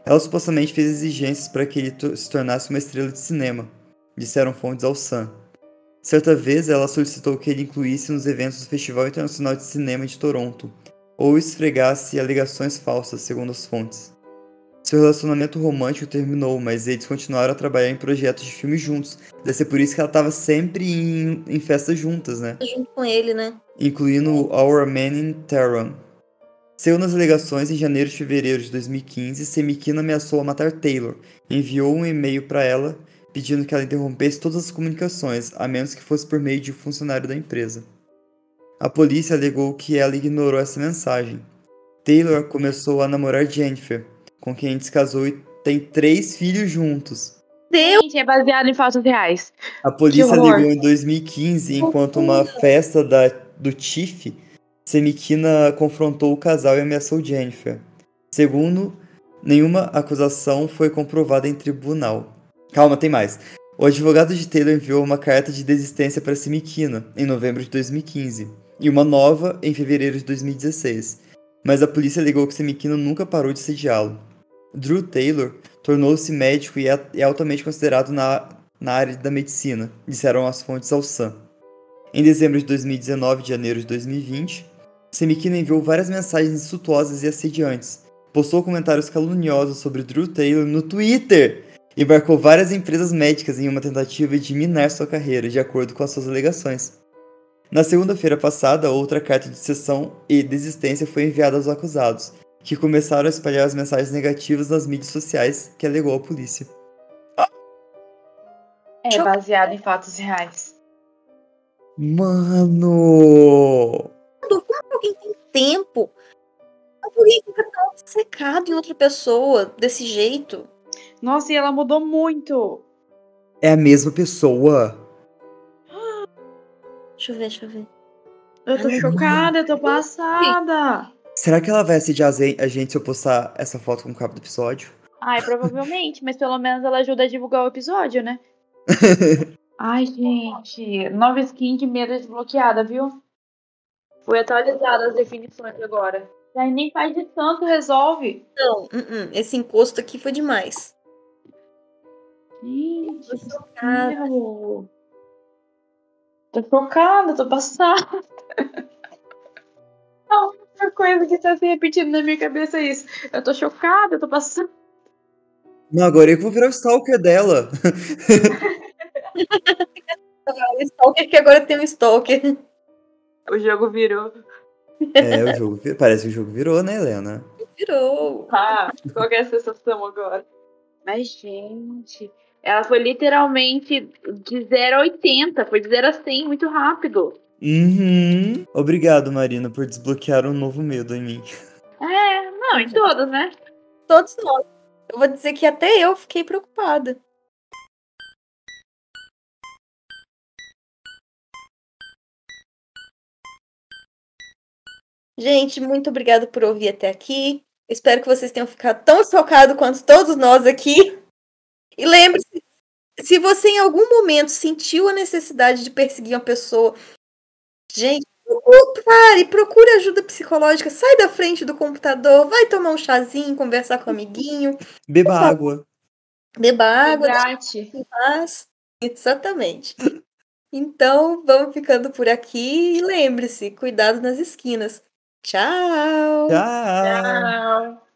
Ela supostamente fez exigências para que ele se tornasse uma estrela de cinema, disseram fontes ao Sun. Certa vez, ela solicitou que ele incluísse nos eventos do Festival Internacional de Cinema de Toronto, ou esfregasse alegações falsas, segundo as fontes. Seu relacionamento romântico terminou, mas eles continuaram a trabalhar em projetos de filme juntos. Deve ser por isso que ela estava sempre em, em festas juntas, né? Junto com ele, né? Incluindo Our Man in Terran. Segundo as alegações, em janeiro e fevereiro de 2015, Semikina ameaçou a matar Taylor e enviou um e-mail para ela pedindo que ela interrompesse todas as comunicações, a menos que fosse por meio de um funcionário da empresa. A polícia alegou que ela ignorou essa mensagem. Taylor começou a namorar Jennifer, com quem se casou e tem três filhos juntos. Deus! Gente, é baseado em fatos reais. A polícia alegou em 2015, enquanto uma festa da, do Tiff, Semikina confrontou o casal e ameaçou Jennifer. Segundo, nenhuma acusação foi comprovada em tribunal. Calma, tem mais. O advogado de Taylor enviou uma carta de desistência para Semikina em novembro de 2015 e uma nova em fevereiro de 2016, mas a polícia alegou que Semikina nunca parou de sediá-lo. Drew Taylor tornou-se médico e é, é altamente considerado na, na área da medicina, disseram as fontes ao Sun. Em dezembro de 2019 e janeiro de 2020, Semikina enviou várias mensagens insultuosas e assediantes, postou comentários caluniosos sobre Drew Taylor no Twitter e marcou várias empresas médicas em uma tentativa de minar sua carreira, de acordo com as suas alegações. Na segunda-feira passada, outra carta de cessão e desistência foi enviada aos acusados, que começaram a espalhar as mensagens negativas nas mídias sociais que alegou a polícia. É baseado em fatos reais. Mano! Como alguém tem tempo? Alguém fica tão secado em outra pessoa desse jeito? Nossa, e ela mudou muito. É a mesma pessoa. Deixa eu ver, deixa eu ver. Eu tô Ai, chocada, eu tô passada. Será que ela vai assediar a gente se eu postar essa foto com o cabo do episódio? Ai, provavelmente, mas pelo menos ela ajuda a divulgar o episódio, né? Ai, gente, nova skin de medo desbloqueada, viu? Foi atualizada as definições agora. Aí nem faz de tanto resolve. Não, uh -uh, esse encosto aqui foi demais. Gente, Tô chocada. Tô passada. A única coisa que tá se repetindo na minha cabeça é isso. Eu tô chocada, eu tô passada. Não, agora eu vou virar o stalker dela. O Stalker que agora tem um Stalker. O jogo virou. É, o jogo virou. Parece que o jogo virou, né, Helena? Virou. Ah, qual que é a sensação agora? Mas, gente, ela foi literalmente de 0 a 80, foi de 0 a 100 muito rápido. Uhum. Obrigado, Marina, por desbloquear um novo medo em mim. É, não, em todos, né? Todos nós. Eu vou dizer que até eu fiquei preocupada. Gente, muito obrigada por ouvir até aqui. Espero que vocês tenham ficado tão chocados quanto todos nós aqui. E lembre-se, se você em algum momento sentiu a necessidade de perseguir uma pessoa, gente, pare, procure ajuda psicológica, sai da frente do computador, vai tomar um chazinho, conversar com o amiguinho, Beba água. beba água, Hidrate. paz. Exatamente. Então, vamos ficando por aqui e lembre-se, cuidado nas esquinas. Tchau! Tchau. Tchau.